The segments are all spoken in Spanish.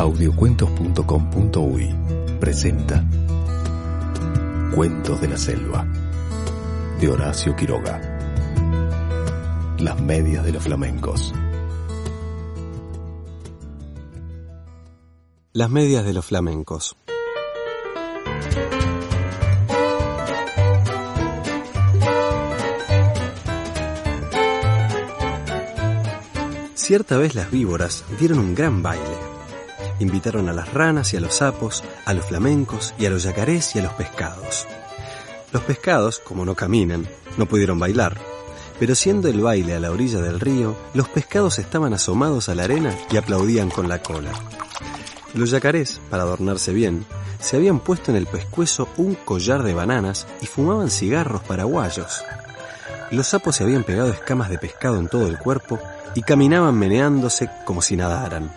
audiocuentos.com.uy presenta Cuentos de la Selva de Horacio Quiroga. Las medias de los flamencos. Las medias de los flamencos. Cierta vez las víboras dieron un gran baile. Invitaron a las ranas y a los sapos, a los flamencos y a los yacarés y a los pescados. Los pescados, como no caminan, no pudieron bailar, pero siendo el baile a la orilla del río, los pescados estaban asomados a la arena y aplaudían con la cola. Los yacarés, para adornarse bien, se habían puesto en el pescuezo un collar de bananas y fumaban cigarros paraguayos. Los sapos se habían pegado escamas de pescado en todo el cuerpo y caminaban meneándose como si nadaran.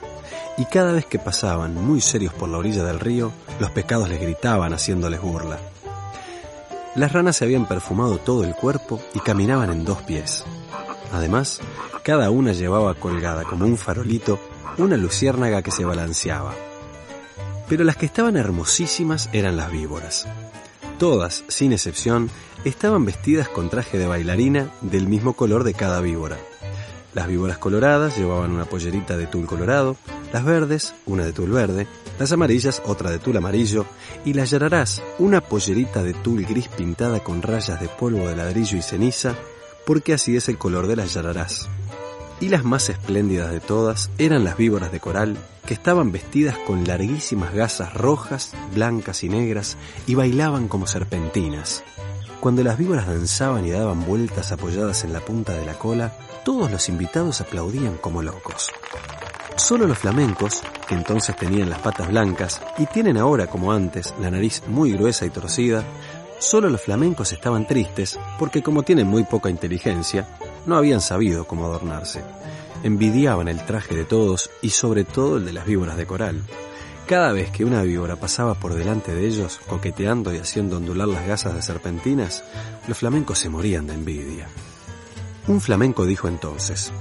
Y cada vez que pasaban muy serios por la orilla del río, los pescados les gritaban haciéndoles burla. Las ranas se habían perfumado todo el cuerpo y caminaban en dos pies. Además, cada una llevaba colgada como un farolito una luciérnaga que se balanceaba. Pero las que estaban hermosísimas eran las víboras. Todas, sin excepción, estaban vestidas con traje de bailarina del mismo color de cada víbora. Las víboras coloradas llevaban una pollerita de tul colorado, las verdes, una de tul verde, las amarillas, otra de tul amarillo, y las yararás, una pollerita de tul gris pintada con rayas de polvo de ladrillo y ceniza, porque así es el color de las yararás. Y las más espléndidas de todas eran las víboras de coral, que estaban vestidas con larguísimas gasas rojas, blancas y negras, y bailaban como serpentinas. Cuando las víboras danzaban y daban vueltas apoyadas en la punta de la cola, todos los invitados aplaudían como locos. Solo los flamencos, que entonces tenían las patas blancas y tienen ahora como antes la nariz muy gruesa y torcida, solo los flamencos estaban tristes porque como tienen muy poca inteligencia, no habían sabido cómo adornarse. Envidiaban el traje de todos y sobre todo el de las víboras de coral. Cada vez que una víbora pasaba por delante de ellos, coqueteando y haciendo ondular las gasas de serpentinas, los flamencos se morían de envidia. Un flamenco dijo entonces,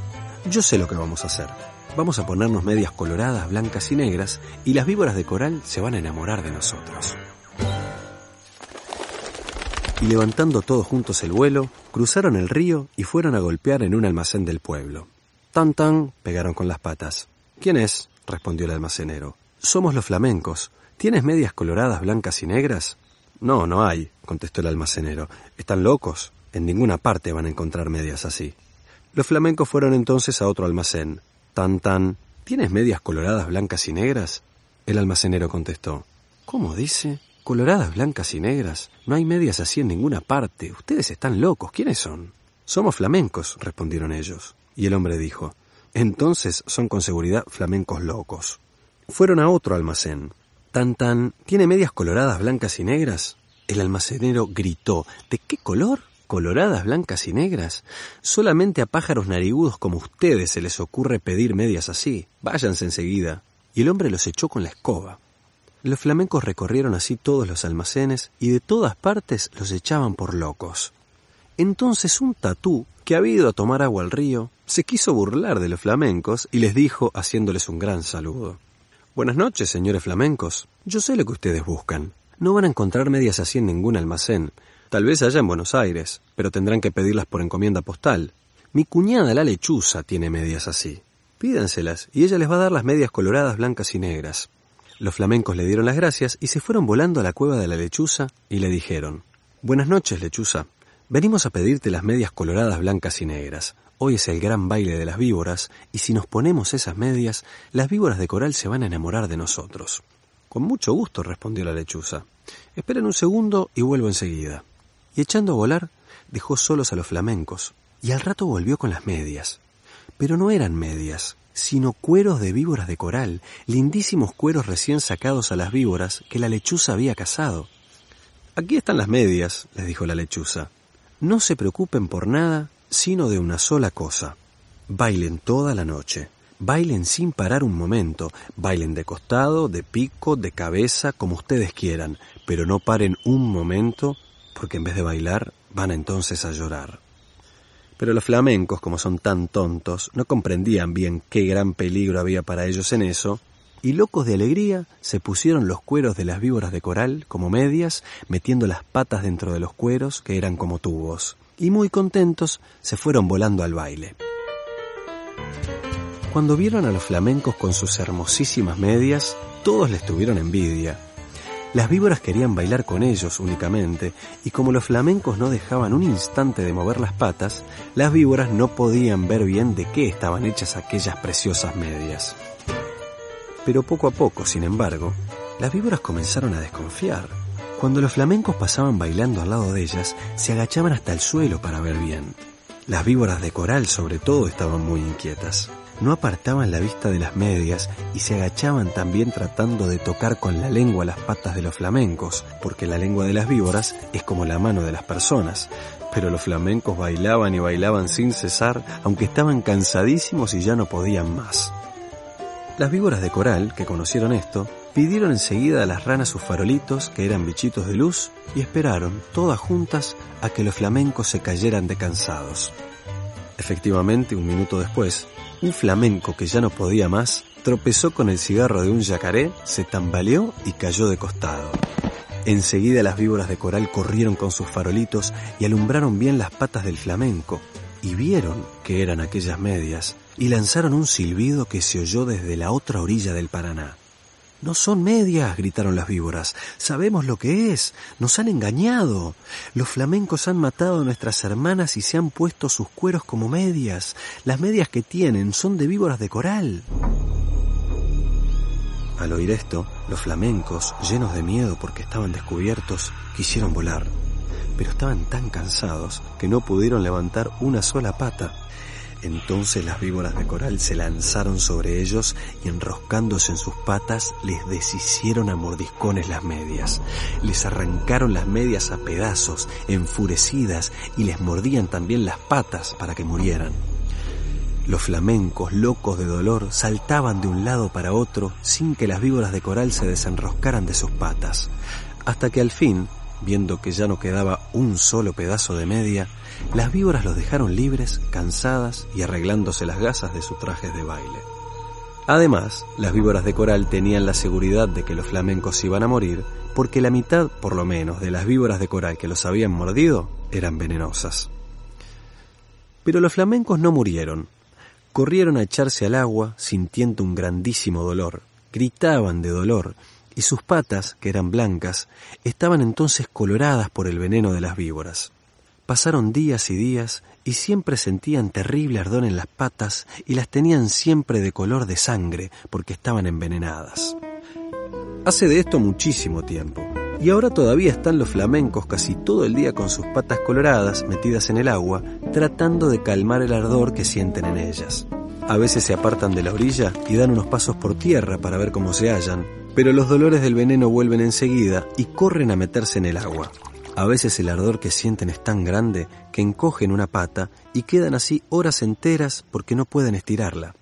yo sé lo que vamos a hacer. Vamos a ponernos medias coloradas, blancas y negras, y las víboras de coral se van a enamorar de nosotros. Y levantando todos juntos el vuelo, cruzaron el río y fueron a golpear en un almacén del pueblo. Tan tan, pegaron con las patas. ¿Quién es? respondió el almacenero. Somos los flamencos. ¿Tienes medias coloradas, blancas y negras? No, no hay, contestó el almacenero. Están locos. En ninguna parte van a encontrar medias así. Los flamencos fueron entonces a otro almacén. Tan tan, ¿tienes medias coloradas, blancas y negras? El almacenero contestó. ¿Cómo dice? Coloradas, blancas y negras. No hay medias así en ninguna parte. Ustedes están locos. ¿Quiénes son? Somos flamencos, respondieron ellos. Y el hombre dijo, entonces son con seguridad flamencos locos. Fueron a otro almacén. Tan tan, ¿tiene medias coloradas, blancas y negras? El almacenero gritó, ¿de qué color? Coloradas, blancas y negras. Solamente a pájaros narigudos como ustedes se les ocurre pedir medias así. Váyanse enseguida. Y el hombre los echó con la escoba. Los flamencos recorrieron así todos los almacenes y de todas partes los echaban por locos. Entonces un tatú, que había ido a tomar agua al río, se quiso burlar de los flamencos y les dijo, haciéndoles un gran saludo. Buenas noches, señores flamencos. Yo sé lo que ustedes buscan. No van a encontrar medias así en ningún almacén. Tal vez haya en Buenos Aires, pero tendrán que pedirlas por encomienda postal. Mi cuñada la lechuza tiene medias así. Pídanselas y ella les va a dar las medias coloradas, blancas y negras. Los flamencos le dieron las gracias y se fueron volando a la cueva de la lechuza y le dijeron Buenas noches, lechuza. Venimos a pedirte las medias coloradas, blancas y negras. Hoy es el gran baile de las víboras, y si nos ponemos esas medias, las víboras de coral se van a enamorar de nosotros. Con mucho gusto, respondió la lechuza. Esperen un segundo y vuelvo enseguida y echando a volar dejó solos a los flamencos, y al rato volvió con las medias. Pero no eran medias, sino cueros de víboras de coral, lindísimos cueros recién sacados a las víboras que la lechuza había cazado. Aquí están las medias, les dijo la lechuza. No se preocupen por nada, sino de una sola cosa. Bailen toda la noche. Bailen sin parar un momento. Bailen de costado, de pico, de cabeza, como ustedes quieran, pero no paren un momento porque en vez de bailar van entonces a llorar. Pero los flamencos, como son tan tontos, no comprendían bien qué gran peligro había para ellos en eso, y locos de alegría se pusieron los cueros de las víboras de coral como medias, metiendo las patas dentro de los cueros que eran como tubos, y muy contentos se fueron volando al baile. Cuando vieron a los flamencos con sus hermosísimas medias, todos les tuvieron envidia. Las víboras querían bailar con ellos únicamente, y como los flamencos no dejaban un instante de mover las patas, las víboras no podían ver bien de qué estaban hechas aquellas preciosas medias. Pero poco a poco, sin embargo, las víboras comenzaron a desconfiar. Cuando los flamencos pasaban bailando al lado de ellas, se agachaban hasta el suelo para ver bien. Las víboras de coral, sobre todo, estaban muy inquietas. No apartaban la vista de las medias y se agachaban también tratando de tocar con la lengua las patas de los flamencos, porque la lengua de las víboras es como la mano de las personas. Pero los flamencos bailaban y bailaban sin cesar, aunque estaban cansadísimos y ya no podían más. Las víboras de coral, que conocieron esto, pidieron enseguida a las ranas sus farolitos, que eran bichitos de luz, y esperaron, todas juntas, a que los flamencos se cayeran de cansados. Efectivamente, un minuto después, un flamenco que ya no podía más tropezó con el cigarro de un yacaré, se tambaleó y cayó de costado. Enseguida las víboras de coral corrieron con sus farolitos y alumbraron bien las patas del flamenco, y vieron que eran aquellas medias, y lanzaron un silbido que se oyó desde la otra orilla del Paraná. No son medias, gritaron las víboras. Sabemos lo que es. Nos han engañado. Los flamencos han matado a nuestras hermanas y se han puesto sus cueros como medias. Las medias que tienen son de víboras de coral. Al oír esto, los flamencos, llenos de miedo porque estaban descubiertos, quisieron volar, pero estaban tan cansados que no pudieron levantar una sola pata. Entonces las víboras de coral se lanzaron sobre ellos y enroscándose en sus patas les deshicieron a mordiscones las medias. Les arrancaron las medias a pedazos, enfurecidas, y les mordían también las patas para que murieran. Los flamencos, locos de dolor, saltaban de un lado para otro sin que las víboras de coral se desenroscaran de sus patas, hasta que al fin Viendo que ya no quedaba un solo pedazo de media, las víboras los dejaron libres, cansadas y arreglándose las gasas de sus trajes de baile. Además, las víboras de coral tenían la seguridad de que los flamencos iban a morir porque la mitad, por lo menos, de las víboras de coral que los habían mordido eran venenosas. Pero los flamencos no murieron. Corrieron a echarse al agua sintiendo un grandísimo dolor. Gritaban de dolor y sus patas, que eran blancas, estaban entonces coloradas por el veneno de las víboras. Pasaron días y días y siempre sentían terrible ardor en las patas y las tenían siempre de color de sangre porque estaban envenenadas. Hace de esto muchísimo tiempo, y ahora todavía están los flamencos casi todo el día con sus patas coloradas metidas en el agua, tratando de calmar el ardor que sienten en ellas. A veces se apartan de la orilla y dan unos pasos por tierra para ver cómo se hallan, pero los dolores del veneno vuelven enseguida y corren a meterse en el agua. A veces el ardor que sienten es tan grande que encogen una pata y quedan así horas enteras porque no pueden estirarla.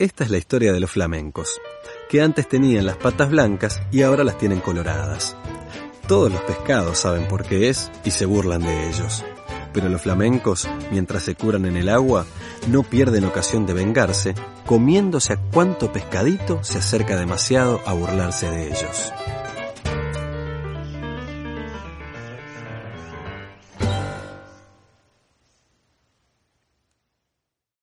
Esta es la historia de los flamencos, que antes tenían las patas blancas y ahora las tienen coloradas. Todos los pescados saben por qué es y se burlan de ellos. Pero los flamencos, mientras se curan en el agua, no pierden ocasión de vengarse, comiéndose a cuanto pescadito se acerca demasiado a burlarse de ellos.